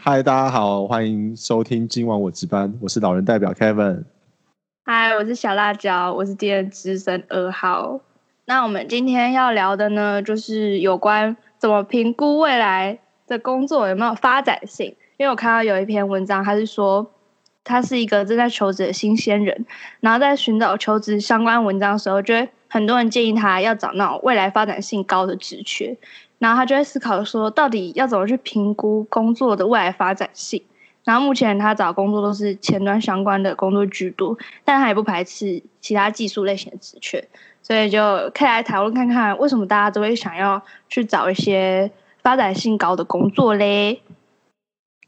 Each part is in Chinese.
嗨，大家好，欢迎收听今晚我值班，我是老人代表 Kevin。嗨，我是小辣椒，我是今天资深二号。那我们今天要聊的呢，就是有关怎么评估未来的工作有没有发展性。因为我看到有一篇文章，他是说他是一个正在求职的新鲜人，然后在寻找求职相关文章的时候，就会很多人建议他要找那种未来发展性高的职缺。然后他就在思考说，到底要怎么去评估工作的未来发展性？然后目前他找工作都是前端相关的工作居多，但他也不排斥其他技术类型的职缺，所以就可以来讨论看看，为什么大家都会想要去找一些发展性高的工作嘞？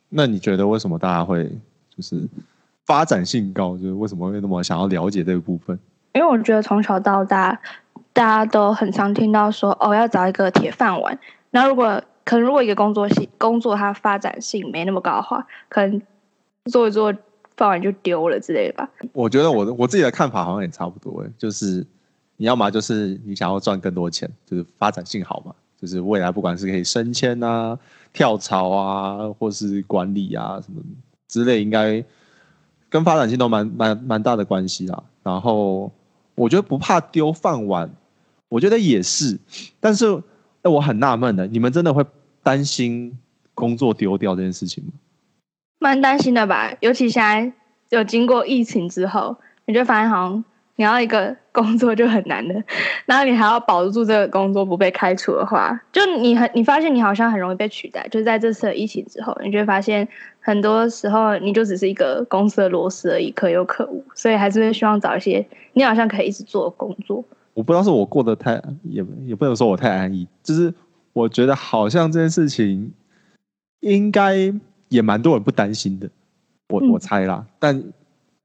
那你觉得为什么大家会就是发展性高？就是为什么会那么想要了解这个部分？因为我觉得从小到大。大家都很常听到说哦，要找一个铁饭碗。那如果可能，如果一个工作性工作它发展性没那么高的话，可能做一做饭碗就丢了之类的吧。我觉得我我自己的看法好像也差不多，就是你要么就是你想要赚更多钱，就是发展性好嘛，就是未来不管是可以升迁啊、跳槽啊，或是管理啊什么之类，应该跟发展性都蛮蛮蛮大的关系啦。然后我觉得不怕丢饭碗。我觉得也是，但是我很纳闷的，你们真的会担心工作丢掉这件事情吗？蛮担心的吧，尤其现在有经过疫情之后，你就发现好像你要一个工作就很难的，然后你还要保住这个工作不被开除的话，就你很你发现你好像很容易被取代，就是在这次的疫情之后，你就会发现很多时候你就只是一个公司的螺丝而已，可有可无，所以还是会希望找一些你好像可以一直做的工作。我不知道是我过得太也也不能说我太安逸，就是我觉得好像这件事情应该也蛮多人不担心的，我我猜啦。但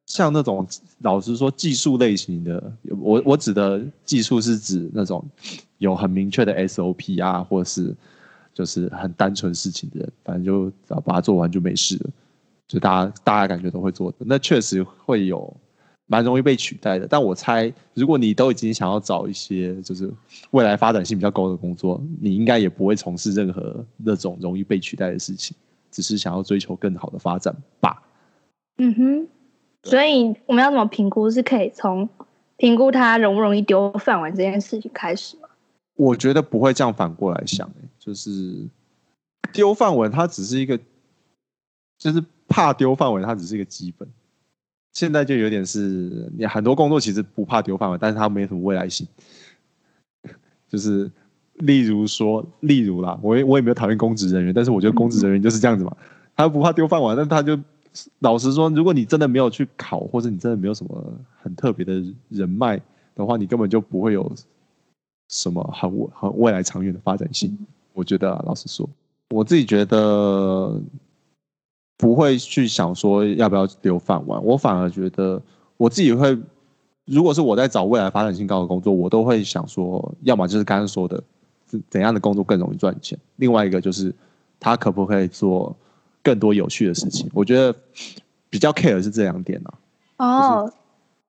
像那种老实说技术类型的，我我指的技术是指那种有很明确的 SOP 啊，或是就是很单纯事情的人，反正就只要把它做完就没事了，就大家大家感觉都会做的，那确实会有。蛮容易被取代的，但我猜，如果你都已经想要找一些就是未来发展性比较高的工作，你应该也不会从事任何那种容易被取代的事情，只是想要追求更好的发展吧。嗯哼，所以我们要怎么评估？是可以从评估他容不容易丢饭碗这件事情开始吗？我觉得不会这样反过来想，就是丢饭碗，它只是一个，就是怕丢饭碗，它只是一个基本。现在就有点是，你很多工作其实不怕丢饭碗，但是它没什么未来性。就是例如说，例如啦，我也我也没有讨厌公职人员，但是我觉得公职人员就是这样子嘛，他不怕丢饭碗，但他就老实说，如果你真的没有去考，或者你真的没有什么很特别的人脉的话，你根本就不会有什么很很未来长远的发展性。我觉得，老实说，我自己觉得。不会去想说要不要留饭碗，我反而觉得我自己会，如果是我在找未来发展性高的工作，我都会想说，要么就是刚刚说的，怎样的工作更容易赚钱，另外一个就是他可不可以做更多有趣的事情。我觉得比较 care 是这两点呢。哦，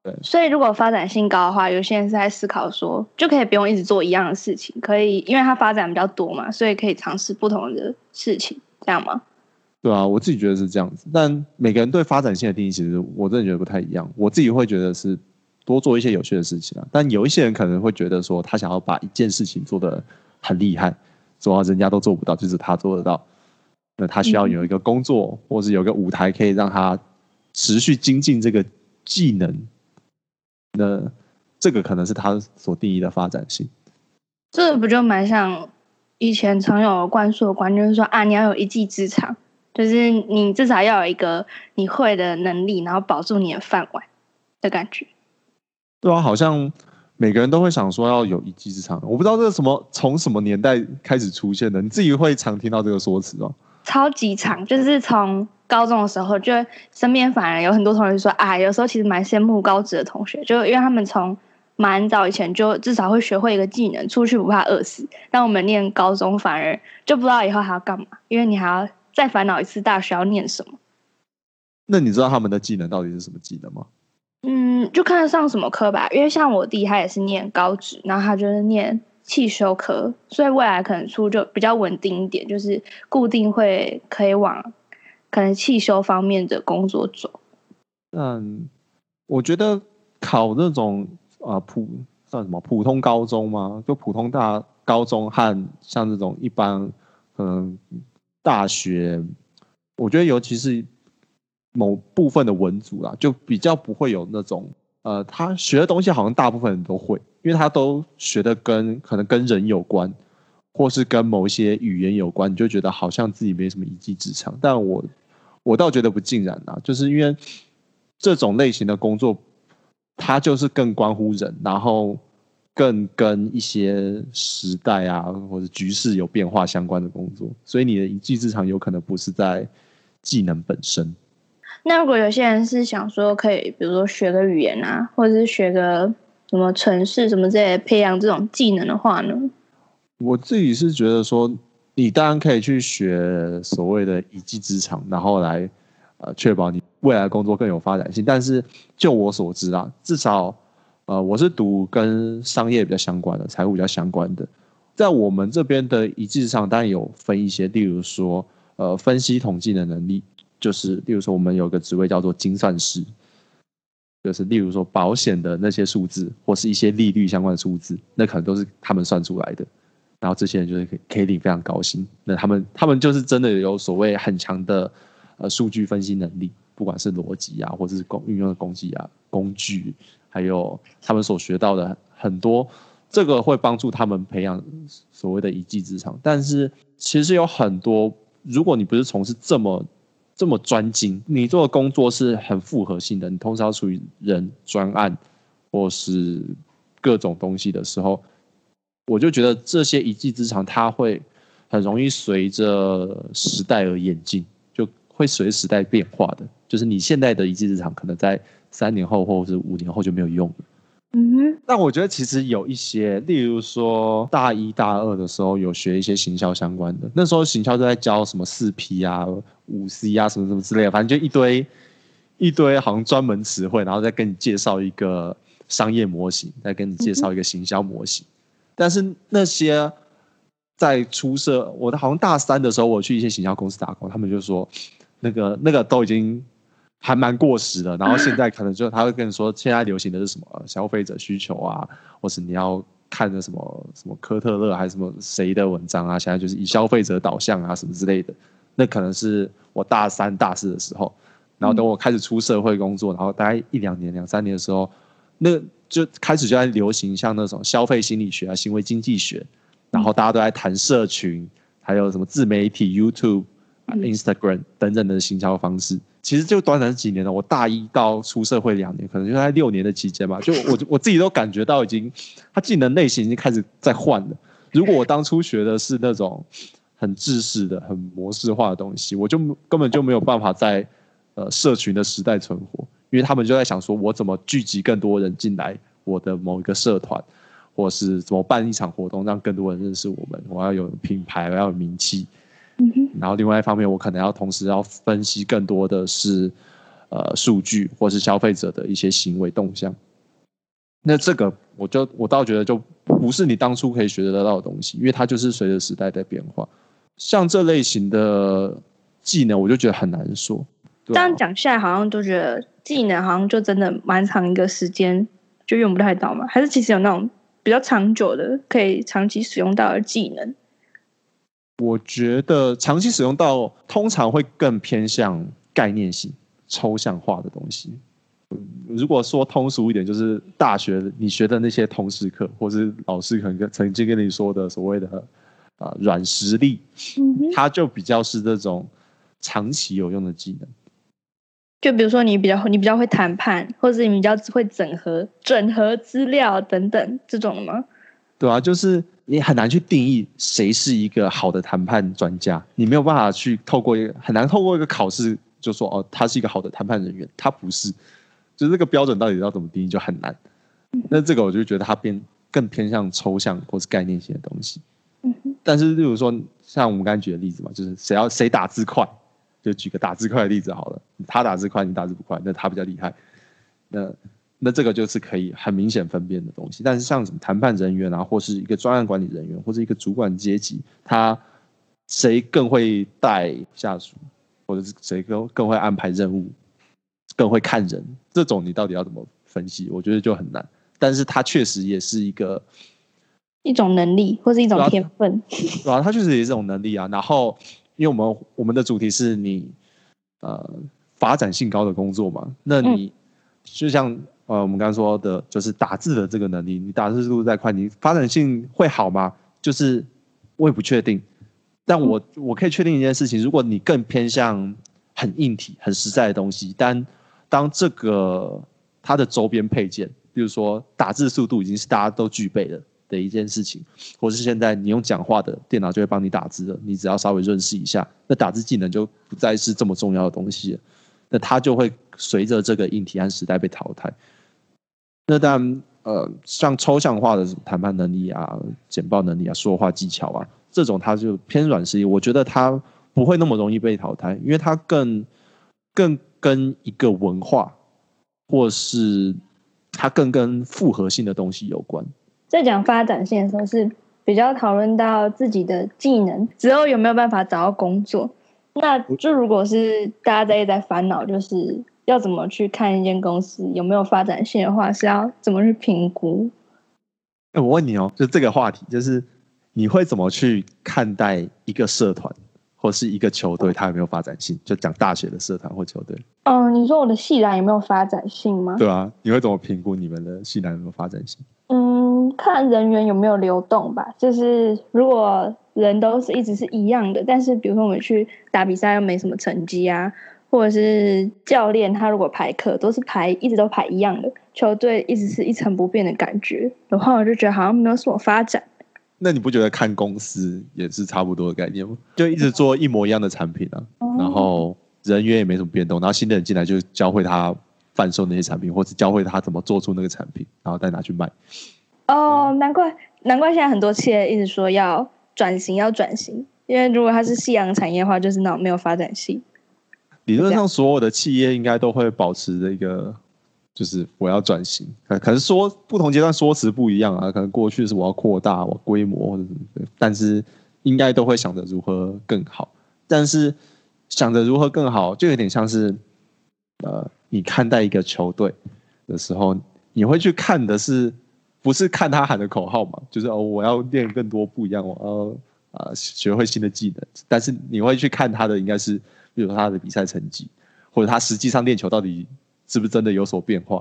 对，所以如果发展性高的话，有些人是在思考说，就可以不用一直做一样的事情，可以因为他发展比较多嘛，所以可以尝试不同的事情，这样吗？对啊，我自己觉得是这样子，但每个人对发展性的定义，其实我真的觉得不太一样。我自己会觉得是多做一些有趣的事情啊，但有一些人可能会觉得说，他想要把一件事情做得很厉害，做到人家都做不到，就是他做得到。那他需要有一个工作，或是有个舞台，可以让他持续精进这个技能。那这个可能是他所定义的发展性。这不就蛮像以前常有灌输的观念，就是说啊，你要有一技之长。就是你至少要有一个你会的能力，然后保住你的饭碗的感觉。对啊，好像每个人都会想说要有一技之长。我不知道这是什么从什么年代开始出现的，你自己会常听到这个说辞吗？超级长，就是从高中的时候，就身边反而有很多同学说，啊，有时候其实蛮羡慕高职的同学，就因为他们从蛮早以前就至少会学会一个技能，出去不怕饿死。但我们念高中反而就不知道以后还要干嘛，因为你还要。再烦恼一次，大学要念什么？那你知道他们的技能到底是什么技能吗？嗯，就看上什么科吧。因为像我弟，他也是念高职，然后他就是念汽修科，所以未来可能出就比较稳定一点，就是固定会可以往可能汽修方面的工作走？嗯，我觉得考那种啊普算什么普通高中吗？就普通大高中和像这种一般可能大学，我觉得尤其是某部分的文组啦，就比较不会有那种呃，他学的东西好像大部分人都会，因为他都学的跟可能跟人有关，或是跟某一些语言有关，你就觉得好像自己没什么一技之长。但我我倒觉得不尽然啊，就是因为。这种类型的工作，它就是更关乎人，然后更跟一些时代啊或者局势有变化相关的工作，所以你的一技之长有可能不是在技能本身。那如果有些人是想说可以，比如说学个语言啊，或者是学个什么城市什么之类的培养这种技能的话呢？我自己是觉得说，你当然可以去学所谓的一技之长，然后来。呃，确保你未来工作更有发展性。但是就我所知啊，至少呃，我是读跟商业比较相关的、财务比较相关的。在我们这边的一技之长，当然有分一些，例如说呃，分析统计的能力，就是例如说我们有个职位叫做精算师，就是例如说保险的那些数字或是一些利率相关的数字，那可能都是他们算出来的。然后这些人就是可以可以领非常高薪。那他们他们就是真的有所谓很强的。呃，数据分析能力，不管是逻辑啊，或者是工运用的工具啊，工具，还有他们所学到的很多，这个会帮助他们培养所谓的一技之长。但是其实有很多，如果你不是从事这么这么专精，你做的工作是很复合性的，你通常要处理人、专案或是各种东西的时候，我就觉得这些一技之长，它会很容易随着时代而演进。就会随时代变化的，就是你现在的一技之长，可能在三年后或者是五年后就没有用了。嗯哼。但我觉得其实有一些，例如说大一大二的时候有学一些行销相关的，那时候行销都在教什么四 P 啊、五 C 啊什么什么之类的，反正就一堆一堆好像专门词汇，然后再跟你介绍一个商业模型，再跟你介绍一个行销模型。但是那些在出社，我的好像大三的时候，我去一些行销公司打工，他们就说。那个那个都已经还蛮过时的，然后现在可能就他会跟你说，现在流行的是什么消费者需求啊，或是你要看的什么什么科特勒还是什么谁的文章啊，现在就是以消费者导向啊什么之类的。那可能是我大三大四的时候，然后等我开始出社会工作，然后大概一两年两三年的时候，那就开始就在流行像那种消费心理学啊、行为经济学，然后大家都在谈社群，还有什么自媒体 YouTube。Instagram 等等的行销方式，其实就短短几年了。我大一到出社会两年，可能就在六年的期间吧。就我我自己都感觉到，已经他技能类型已经开始在换了。如果我当初学的是那种很制式的、很模式化的东西，我就根本就没有办法在呃社群的时代存活，因为他们就在想说，我怎么聚集更多人进来我的某一个社团，或是怎么办一场活动，让更多人认识我们。我要有品牌，我要有名气。然后另外一方面，我可能要同时要分析更多的是，呃，数据或是消费者的一些行为动向。那这个我就我倒觉得就不是你当初可以学得到的东西，因为它就是随着时代在变化。像这类型的技能，我就觉得很难说。这样讲下来，好像都觉得技能好像就真的蛮长一个时间就用不太到嘛？还是其实有那种比较长久的可以长期使用到的技能？我觉得长期使用到通常会更偏向概念性、抽象化的东西。如果说通俗一点，就是大学你学的那些通识课，或是老师可能跟曾经跟你说的所谓的啊软实力，它就比较是这种长期有用的技能。就比如说你比较你比较会谈判，或者你比较会整合整合资料等等这种吗？对啊，就是。你很难去定义谁是一个好的谈判专家，你没有办法去透过一个很难透过一个考试就说哦，他是一个好的谈判人员，他不是，就是这个标准到底要怎么定义就很难。那这个我就觉得它偏更偏向抽象或是概念性的东西。但是例如说像我们刚才举的例子嘛，就是谁要谁打字快，就举个打字快的例子好了，他打字快，你打字不快，那他比较厉害。那那这个就是可以很明显分辨的东西，但是像什么谈判人员啊，或是一个专案管理人员，或者一个主管阶级，他谁更会带下属，或者是谁更更会安排任务，更会看人，这种你到底要怎么分析？我觉得就很难。但是他确实也是一个一种能力或是一种天分，对吧？他确实也是一种能力啊。然后，因为我们我们的主题是你呃发展性高的工作嘛，那你就像呃我们刚刚说的，就是打字的这个能力，你打字速度再快，你发展性会好吗？就是我也不确定。但我我可以确定一件事情：如果你更偏向很硬体、很实在的东西，但当这个它的周边配件，比如说打字速度已经是大家都具备的的一件事情，或是现在你用讲话的电脑就会帮你打字了，你只要稍微认识一下，那打字技能就不再是这么重要的东西了。那它就会随着这个硬体和时代被淘汰。那当然，呃，像抽象化的谈判能力啊、简报能力啊、说话技巧啊。这种它就偏软实力，我觉得它不会那么容易被淘汰，因为它更更跟一个文化，或是它更跟复合性的东西有关。在讲发展性的时候，是比较讨论到自己的技能之后有没有办法找到工作。那就如果是大家在在烦恼，就是要怎么去看一间公司有没有发展性的话，是要怎么去评估？哎，我问你哦，就这个话题，就是。你会怎么去看待一个社团或是一个球队，它有没有发展性？就讲大学的社团或球队。嗯，你说我的系篮有没有发展性吗？对啊，你会怎么评估你们的系篮有没有发展性？嗯，看人员有没有流动吧。就是如果人都是一直是一样的，但是比如说我们去打比赛又没什么成绩啊，或者是教练他如果排课都是排一直都排一样的，球队一直是一成不变的感觉的话，我就觉得好像没有什么发展。那你不觉得看公司也是差不多的概念吗？就一直做一模一样的产品啊，然后人员也没什么变动，然后新的人进来就教会他贩售那些产品，或者教会他怎么做出那个产品，然后再拿去卖。哦，难怪难怪现在很多企业一直说要转型，要转型，因为如果它是夕阳产业的话，就是那种没有发展性。理论上，所有的企业应该都会保持这个。就是我要转型，可可能说不同阶段说辞不一样啊，可能过去是我要扩大我规模或者什么，但是应该都会想着如何更好。但是想着如何更好，就有点像是，呃，你看待一个球队的时候，你会去看的是不是看他喊的口号嘛？就是哦，我要练更多不一样，我要啊学会新的技能。但是你会去看他的应该是，比如说他的比赛成绩，或者他实际上练球到底。是不是真的有所变化？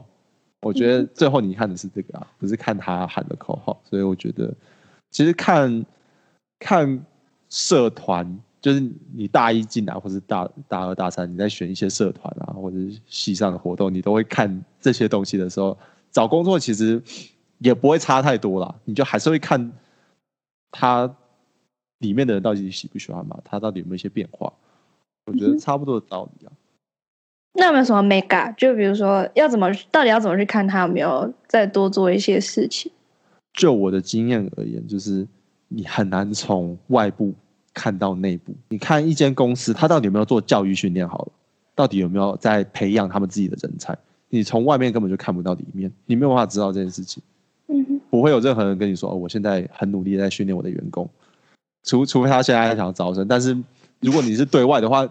我觉得最后你看的是这个啊，不是看他喊的口号。所以我觉得，其实看看社团，就是你大一进来，或是大大二、大三，你在选一些社团啊，或者是系上的活动，你都会看这些东西的时候，找工作其实也不会差太多啦。你就还是会看他里面的人到底喜不喜欢嘛？他到底有没有一些变化？我觉得差不多的道理啊。那有没有什么 mega？就比如说，要怎么到底要怎么去看他有没有再多做一些事情？就我的经验而言，就是你很难从外部看到内部。你看一间公司，他到底有没有做教育训练好了？到底有没有在培养他们自己的人才？你从外面根本就看不到里面，你没有办法知道这件事情。嗯，不会有任何人跟你说：“哦，我现在很努力在训练我的员工。”除除非他现在想要招生，但是如果你是对外的话。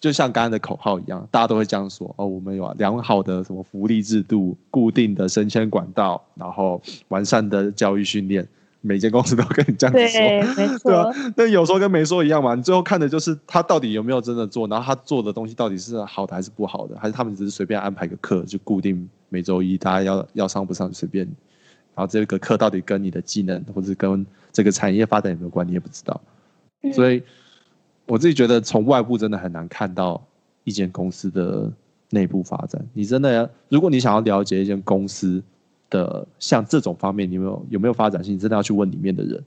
就像刚刚的口号一样，大家都会这样说哦。我们有良好的什么福利制度、固定的升迁管道，然后完善的教育训练，每间公司都跟你这样子说，对，没错。啊，那有时候跟没说一样嘛。你最后看的就是他到底有没有真的做，然后他做的东西到底是好的还是不好的，还是他们只是随便安排个课，就固定每周一大家要要上不上随便。然后这个课到底跟你的技能或者跟这个产业发展有没有关，你也不知道，所以。我自己觉得，从外部真的很难看到一间公司的内部发展。你真的要，如果你想要了解一间公司的像这种方面，你有没有有没有发展性，你真的要去问里面的人，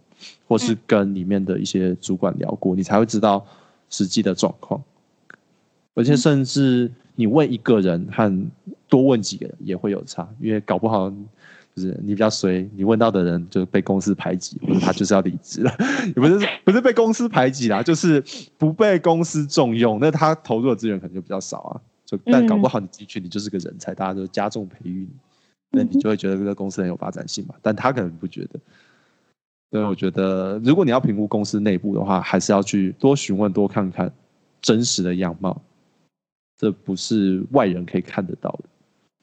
或是跟里面的一些主管聊过，你才会知道实际的状况。而且，甚至你问一个人和多问几个人也会有差，因为搞不好。就是你比较随，你问到的人就被公司排挤，或者他就是要离职了，也不是不是被公司排挤啦，就是不被公司重用，那他投入的资源可能就比较少啊。就但搞不好你进去，你就是个人才，大家都加重培育你，那你就会觉得这个公司很有发展性嘛。但他可能不觉得。所以我觉得，如果你要评估公司内部的话，还是要去多询问、多看看，真实的样貌，这不是外人可以看得到的。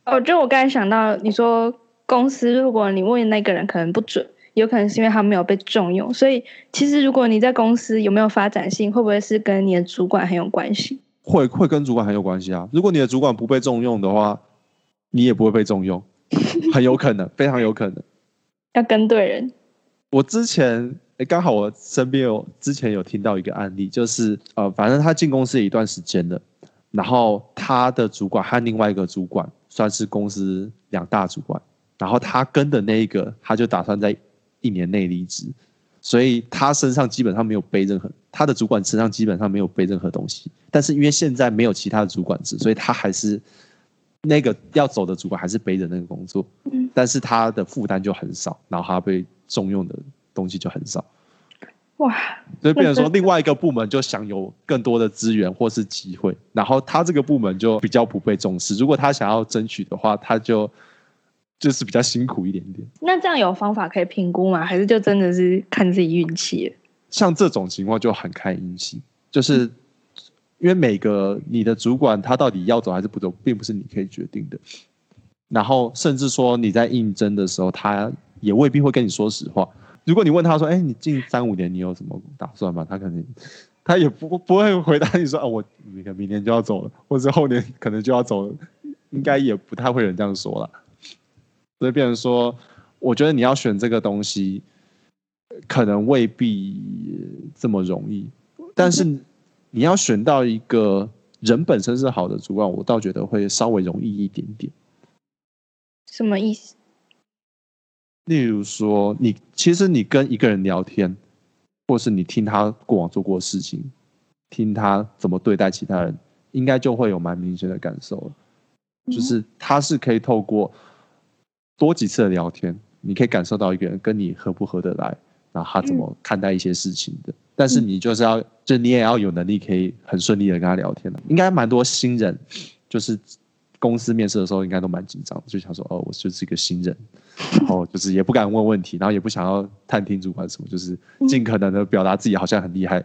哦，就我刚才想到，你说公司如果你问那个人可能不准，有可能是因为他没有被重用，所以其实如果你在公司有没有发展性，会不会是跟你的主管很有关系？会会跟主管很有关系啊。如果你的主管不被重用的话，你也不会被重用，很有可能，非常有可能。要跟对人。我之前哎，刚好我身边有之前有听到一个案例，就是呃，反正他进公司一段时间了，然后他的主管和另外一个主管算是公司两大主管，然后他跟的那一个，他就打算在一年内离职，所以他身上基本上没有背任何，他的主管身上基本上没有背任何东西，但是因为现在没有其他的主管职，所以他还是那个要走的主管还是背着那个工作，嗯，但是他的负担就很少，然后他被。重用的东西就很少，哇！所以变成说另外一个部门就享有更多的资源或是机会，然后他这个部门就比较不被重视。如果他想要争取的话，他就就是比较辛苦一点点。那这样有方法可以评估吗？还是就真的是看自己运气？像这种情况就很看运气，就是因为每个你的主管他到底要走还是不走，并不是你可以决定的。然后甚至说你在应征的时候，他。也未必会跟你说实话。如果你问他说：“哎，你近三五年你有什么打算吗？”他肯定，他也不不会回答你说：“啊，我明明年就要走了，或者后年可能就要走了。”应该也不太会有人这样说了。所以，变成说，我觉得你要选这个东西，可能未必这么容易。但是，你要选到一个人本身是好的主管，我倒觉得会稍微容易一点点。什么意思？例如说，你其实你跟一个人聊天，或是你听他过往做过的事情，听他怎么对待其他人，应该就会有蛮明显的感受就是他是可以透过多几次的聊天，你可以感受到一个人跟你合不合得来，然后他怎么看待一些事情的。但是你就是要，就你也要有能力可以很顺利的跟他聊天的。应该蛮多新人，就是。公司面试的时候应该都蛮紧张，就想说哦，我就是一个新人，然后就是也不敢问问题，然后也不想要探听主管什么，就是尽可能的表达自己好像很厉害。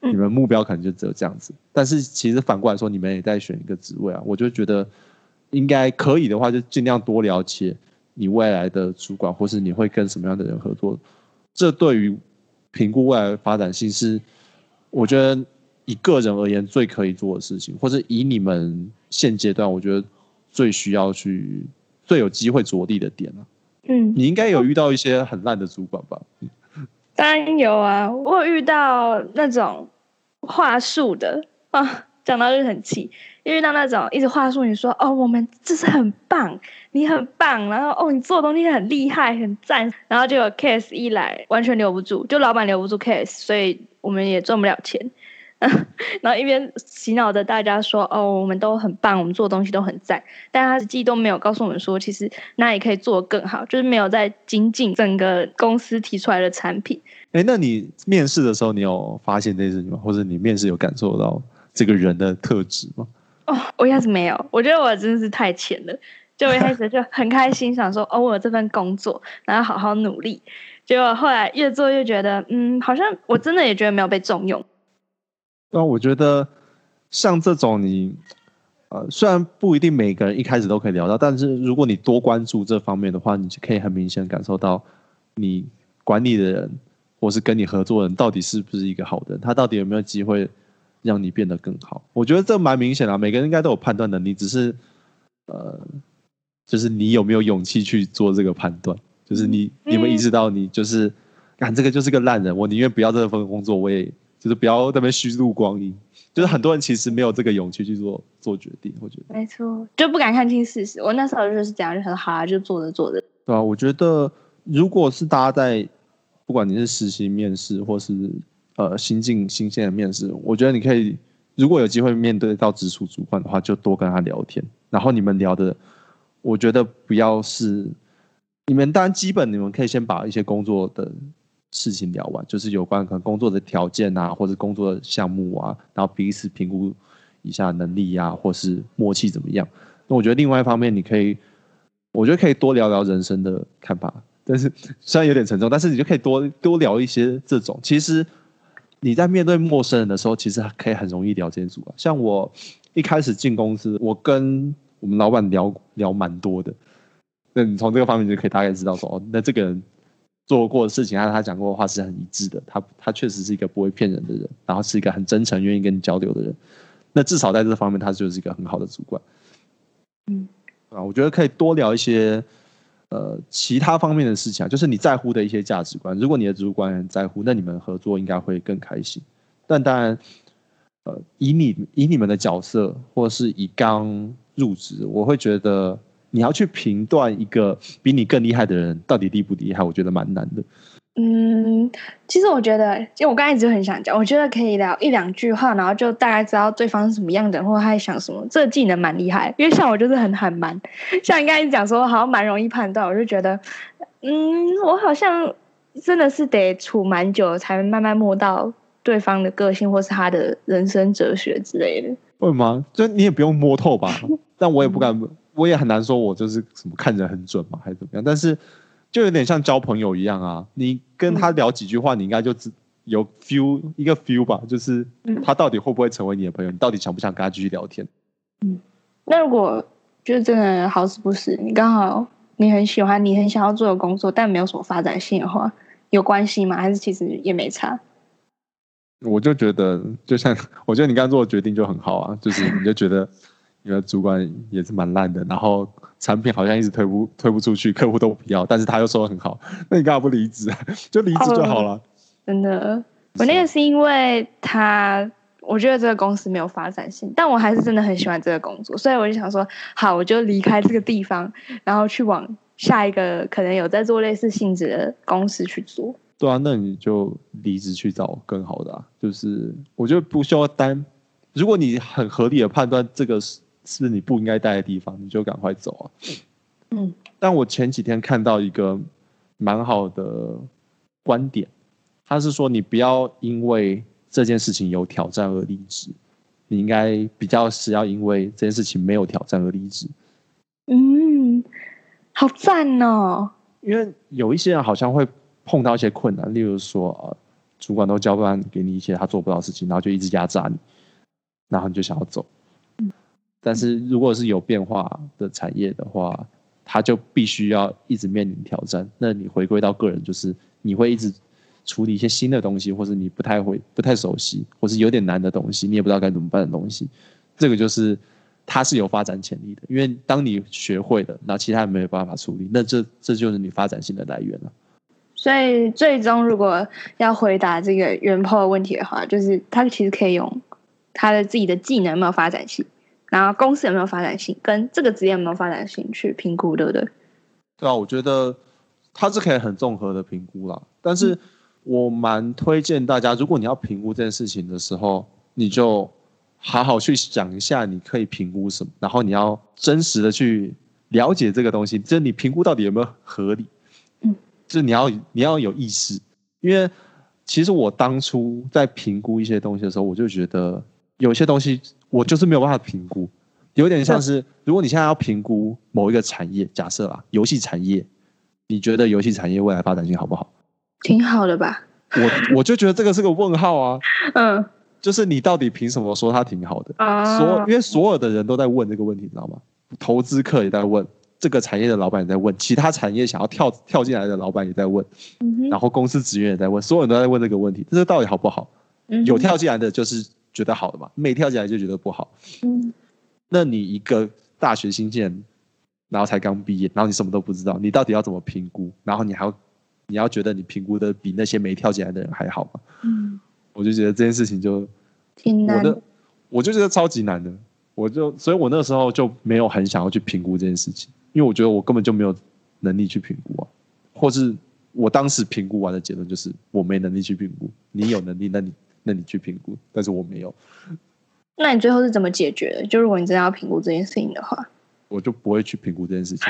你们目标可能就只有这样子，但是其实反过来说，你们也在选一个职位啊，我就觉得应该可以的话，就尽量多了解你未来的主管，或是你会跟什么样的人合作。这对于评估未来的发展性是，我觉得以个人而言最可以做的事情，或者以你们现阶段，我觉得。最需要去、最有机会着地的点了。嗯，你应该有遇到一些很烂的主管吧？当然有啊，我遇到那种话术的啊，讲到就很气。遇到那种一直话术，你说哦，我们这是很棒，你很棒，然后哦，你做的东西很厉害、很赞，然后就有 case 一来，完全留不住，就老板留不住 case，所以我们也赚不了钱。然后一边洗脑着大家说：“哦，我们都很棒，我们做的东西都很赞。”但他实际都没有告诉我们说，其实那也可以做得更好，就是没有在精进整个公司提出来的产品。哎，那你面试的时候，你有发现这些事情吗？或者你面试有感受到这个人的特质吗？哦，我一开始没有，我觉得我真的是太浅了。就一开始就很开心，想说：“哦，我有这份工作，然后好好努力。”结果后来越做越觉得，嗯，好像我真的也觉得没有被重用。那我觉得像这种你，呃，虽然不一定每个人一开始都可以聊到，但是如果你多关注这方面的话，你就可以很明显感受到你管理的人或是跟你合作的人到底是不是一个好人，他到底有没有机会让你变得更好。我觉得这蛮明显的，每个人应该都有判断能力，只是呃，就是你有没有勇气去做这个判断，就是你你有没有意识到你就是，干这个就是个烂人，我宁愿不要这份工作，我也。就是不要那边虚度光阴，就是很多人其实没有这个勇气去做做决定，我觉得没错，就不敢看清事实。我那时候就是这样，就很好啊，就做着做着。对啊，我觉得如果是大家在不管你是实习面试或是呃新进新鲜的面试，我觉得你可以如果有机会面对到直属主管的话，就多跟他聊天。然后你们聊的，我觉得不要是你们当然基本你们可以先把一些工作的。事情聊完，就是有关可能工作的条件啊，或者工作的项目啊，然后彼此评估一下能力呀，或是默契怎么样。那我觉得另外一方面，你可以，我觉得可以多聊聊人生的看法。但是虽然有点沉重，但是你就可以多多聊一些这种。其实你在面对陌生人的时候，其实可以很容易聊这些主管。像我一开始进公司，我跟我们老板聊聊蛮多的。那你从这个方面就可以大概知道说，哦，那这个人做过的事情，还有他讲过的话是很一致的。他他确实是一个不会骗人的人，然后是一个很真诚、愿意跟你交流的人。那至少在这方面，他就是一个很好的主管。嗯，啊，我觉得可以多聊一些。呃，其他方面的事情啊，就是你在乎的一些价值观。如果你的主管很在乎，那你们合作应该会更开心。但当然，呃，以你以你们的角色，或是以刚入职，我会觉得你要去评断一个比你更厉害的人到底厉不厉害，我觉得蛮难的。嗯，其实我觉得，因为我刚才一直很想讲，我觉得可以聊一两句话，然后就大概知道对方是什么样的，或者他在想什么。这个技能蛮厉害，因为像我就是很很蛮，像你刚才讲说，好像蛮容易判断，我就觉得，嗯，我好像真的是得处蛮久，才慢慢摸到对方的个性，或是他的人生哲学之类的。为什么？就你也不用摸透吧？但我也不敢，我也很难说我就是什么看人很准嘛，还是怎么样？但是。就有点像交朋友一样啊，你跟他聊几句话，你应该就只有 feel 一个 feel 吧，就是他到底会不会成为你的朋友，你到底想不想跟他继续聊天？嗯，那如果就是真的好死不死，你刚好你很喜欢，你很想要做的工作，但没有什么发展性的话，有关系吗？还是其实也没差？我就觉得，就像 我觉得你刚刚做的决定就很好啊，就是你就觉得。你的主管也是蛮烂的，然后产品好像一直推不推不出去，客户都不要，但是他又说的很好，那你干嘛不离职？就离职就好了。真的，我那个是因为他，我觉得这个公司没有发展性，但我还是真的很喜欢这个工作，所以我就想说，好，我就离开这个地方，然后去往下一个可能有在做类似性质的公司去做。对啊，那你就离职去找更好的啊。就是我觉得不需要担，如果你很合理的判断这个是。你不应该待的地方，你就赶快走啊！嗯，但我前几天看到一个蛮好的观点，他是说你不要因为这件事情有挑战而离职，你应该比较是要因为这件事情没有挑战而离职。嗯，好赞哦！因为有一些人好像会碰到一些困难，例如说呃，主管都交办给你一些他做不到的事情，然后就一直压榨你，然后你就想要走。但是如果是有变化的产业的话，它就必须要一直面临挑战。那你回归到个人，就是你会一直处理一些新的东西，或者你不太会、不太熟悉，或是有点难的东西，你也不知道该怎么办的东西。这个就是它是有发展潜力的，因为当你学会了，那其他人没有办法处理，那这这就是你发展性的来源了。所以最终如果要回答这个原破的问题的话，就是他其实可以用他的自己的技能有没有发展性。然后公司有没有发展性，跟这个职业有没有发展性去评估，对不对？对啊，我觉得它是可以很综合的评估啦。但是我蛮推荐大家，如果你要评估这件事情的时候，你就好好去想一下，你可以评估什么，然后你要真实的去了解这个东西，就是你评估到底有没有合理。嗯，就是你要你要有意识，因为其实我当初在评估一些东西的时候，我就觉得有些东西。我就是没有办法评估，有点像是如果你现在要评估某一个产业，假设啊，游戏产业，你觉得游戏产业未来发展性好不好？挺好的吧。我我就觉得这个是个问号啊。嗯。就是你到底凭什么说它挺好的？啊。所因为所有的人都在问这个问题，你知道吗？投资客也在问，这个产业的老板也在问，其他产业想要跳跳进来的老板也在问，然后公司职员也在问，所有人都在问这个问题，这个到底好不好？有跳进来的就是。觉得好的嘛，没跳起来就觉得不好。嗯，那你一个大学新鲜，然后才刚毕业，然后你什么都不知道，你到底要怎么评估？然后你还要，你要觉得你评估的比那些没跳起来的人还好吗？嗯，我就觉得这件事情就挺难的，我就觉得超级难的。我就，所以我那时候就没有很想要去评估这件事情，因为我觉得我根本就没有能力去评估啊，或是我当时评估完的结论就是我没能力去评估。你有能力，那你。那你去评估，但是我没有。那你最后是怎么解决的？就如果你真的要评估这件事情的话，我就不会去评估这件事情。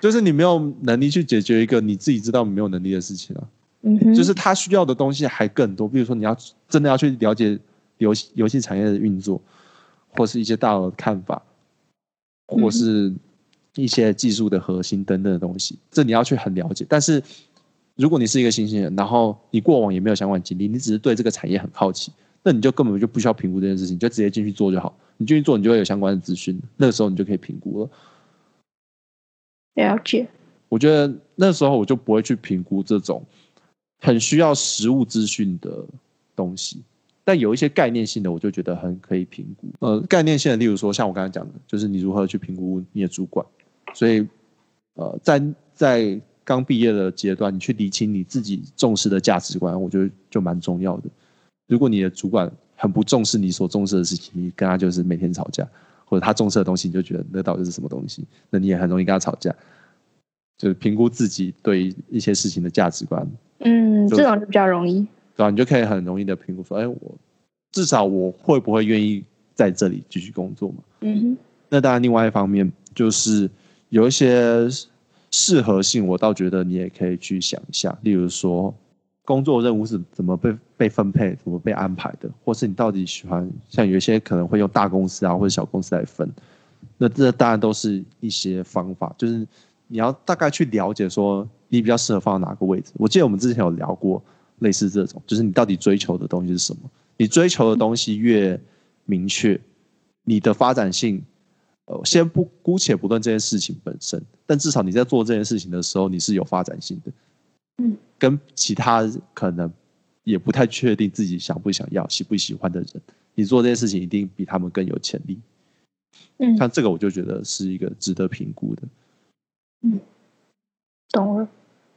就是你没有能力去解决一个你自己知道没有能力的事情啊。嗯就是他需要的东西还更多，比如说你要真的要去了解游戏游戏产业的运作，或是一些大佬的看法，或是一些技术的核心等等的东西，这你要去很了解。但是如果你是一个新兴人，然后你过往也没有相关经历，你只是对这个产业很好奇，那你就根本就不需要评估这件事情，就直接进去做就好。你进去做，你就会有相关的资讯，那个时候你就可以评估了。了解。我觉得那时候我就不会去评估这种很需要实物资讯的东西，但有一些概念性的，我就觉得很可以评估。呃，概念性的，例如说像我刚才讲的，就是你如何去评估你的主管。所以，呃，在在刚毕业的阶段，你去理清你自己重视的价值观，我觉得就蛮重要的。如果你的主管很不重视你所重视的事情，你跟他就是每天吵架，或者他重视的东西，你就觉得那到底是什么东西，那你也很容易跟他吵架。就是评估自己对一些事情的价值观，嗯，这种就比较容易，对吧？你就可以很容易的评估说，哎，我至少我会不会愿意在这里继续工作嘛？嗯哼。那当然，另外一方面就是有一些适合性，我倒觉得你也可以去想一下，例如说工作任务是怎么被被分配、怎么被安排的，或是你到底喜欢像有一些可能会用大公司啊或者小公司来分，那这当然都是一些方法，就是。你要大概去了解说你比较适合放在哪个位置。我记得我们之前有聊过类似这种，就是你到底追求的东西是什么？你追求的东西越明确，你的发展性，呃，先不姑且不论这件事情本身，但至少你在做这件事情的时候，你是有发展性的。嗯，跟其他可能也不太确定自己想不想要、喜不喜欢的人，你做这件事情一定比他们更有潜力。嗯，像这个我就觉得是一个值得评估的。嗯，懂了，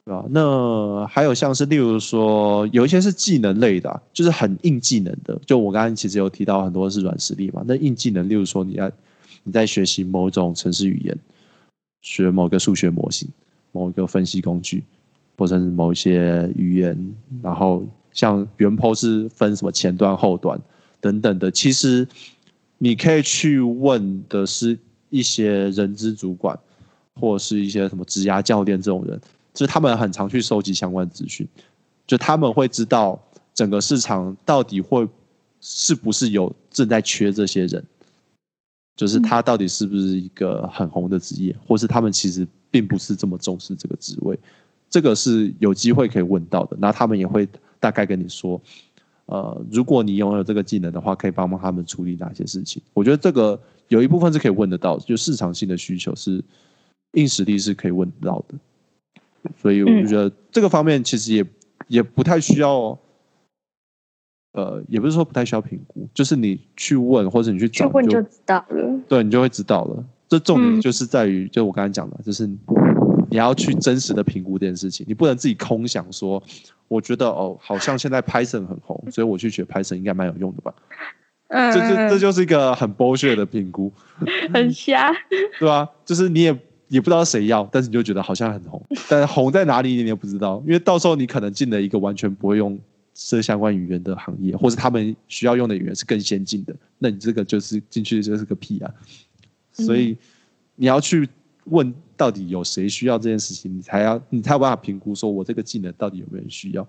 对吧？那还有像是，例如说，有一些是技能类的，就是很硬技能的。就我刚刚其实有提到很多是软实力嘛。那硬技能，例如说，你要你在学习某种程式语言，学某个数学模型，某一个分析工具，或者是某一些语言，然后像原 p 是分什么前端、后端等等的。其实你可以去问的是一些人资主管。或是一些什么职涯教练这种人，就是他们很常去收集相关资讯，就他们会知道整个市场到底会是不是有正在缺这些人，就是他到底是不是一个很红的职业，或是他们其实并不是这么重视这个职位，这个是有机会可以问到的。那他们也会大概跟你说，呃，如果你拥有这个技能的话，可以帮帮他们处理哪些事情。我觉得这个有一部分是可以问得到，就市场性的需求是。硬实力是可以问到的，所以我就觉得这个方面其实也也不太需要，呃，也不是说不太需要评估，就是你去问或者你去找，问就知道了。对你就会知道了。这重点就是在于，就我刚才讲的，就是你要去真实的评估这件事情，你不能自己空想说，我觉得哦，好像现在 Python 很红，所以我去学 Python 应该蛮有用的吧。嗯，这这这就是一个很剥削的评估，很瞎，对吧？就是你也。也不知道谁要，但是你就觉得好像很红，但是红在哪里你也不知道，因为到时候你可能进了一个完全不会用这相关语言的行业，或者他们需要用的语言是更先进的，那你这个就是进去就是个屁啊！所以你要去问到底有谁需要这件事情，你才要你才有办法评估说我这个技能到底有没有人需要，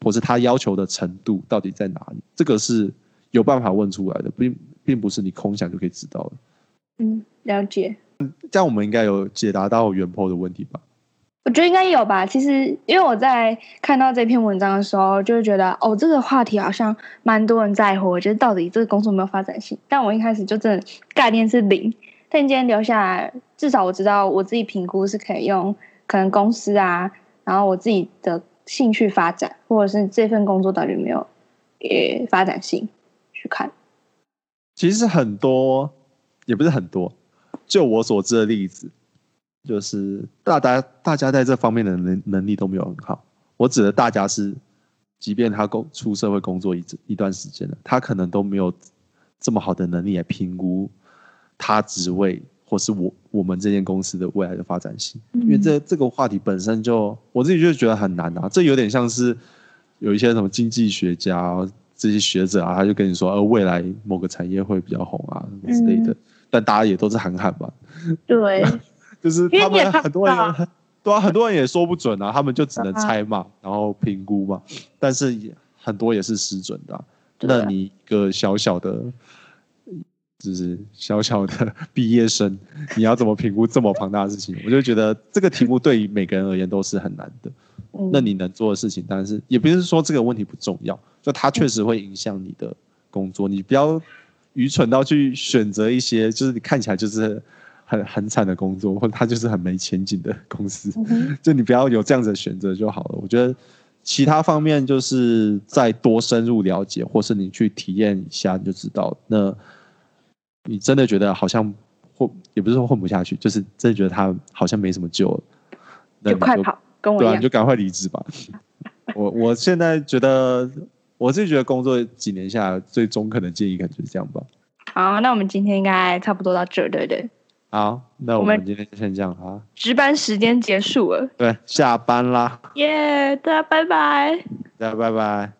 或是他要求的程度到底在哪里，这个是有办法问出来的，并并不是你空想就可以知道的。嗯，了解。这样我们应该有解答到原 po 的问题吧？我觉得应该有吧。其实，因为我在看到这篇文章的时候，就会觉得哦，这个话题好像蛮多人在乎。我觉得到底这个工作有没有发展性？但我一开始就真的概念是零。但今天留下来，至少我知道我自己评估是可以用可能公司啊，然后我自己的兴趣发展，或者是这份工作到底有没有呃发展性去看。其实很多，也不是很多。就我所知的例子，就是大家大家在这方面的能能力都没有很好。我指的大家是，即便他工出社会工作一一段时间了，他可能都没有这么好的能力来评估他职位或是我我们这间公司的未来的发展性。因为这这个话题本身就我自己就觉得很难啊。这有点像是有一些什么经济学家这些学者啊，他就跟你说，呃，未来某个产业会比较红啊之类的。但大家也都是喊喊吧，对，就是他们很多人，对啊，很多人也说不准啊，他们就只能猜嘛，然后评估嘛，但是也很多也是失准的。那你一个小小的，就是小小的 毕业生，你要怎么评估这么庞大的事情？我就觉得这个题目对于每个人而言都是很难的。嗯那你能做的事情，当然是也不是说这个问题不重要，就它确实会影响你的工作，你不要愚蠢到去选择一些就是你看起来就是很很惨的工作，或者它就是很没前景的公司，嗯 就你不要有这样子的选择就好了。我觉得其他方面就是再多深入了解，或是你去体验一下，你就知道。那你真的觉得好像混，也不是说混不下去，就是真的觉得他好像没什么救了，那就快跑，跟我对啊，你就。赶快离职吧。我我现在觉得，我自己觉得工作几年下来，最中肯的建议可能就是这样吧。好，那我们今天应该差不多到这儿，对不对？好，那我们今天就先这样啊。值班时间结束了，对，下班啦，耶、大家拜拜。大家拜拜。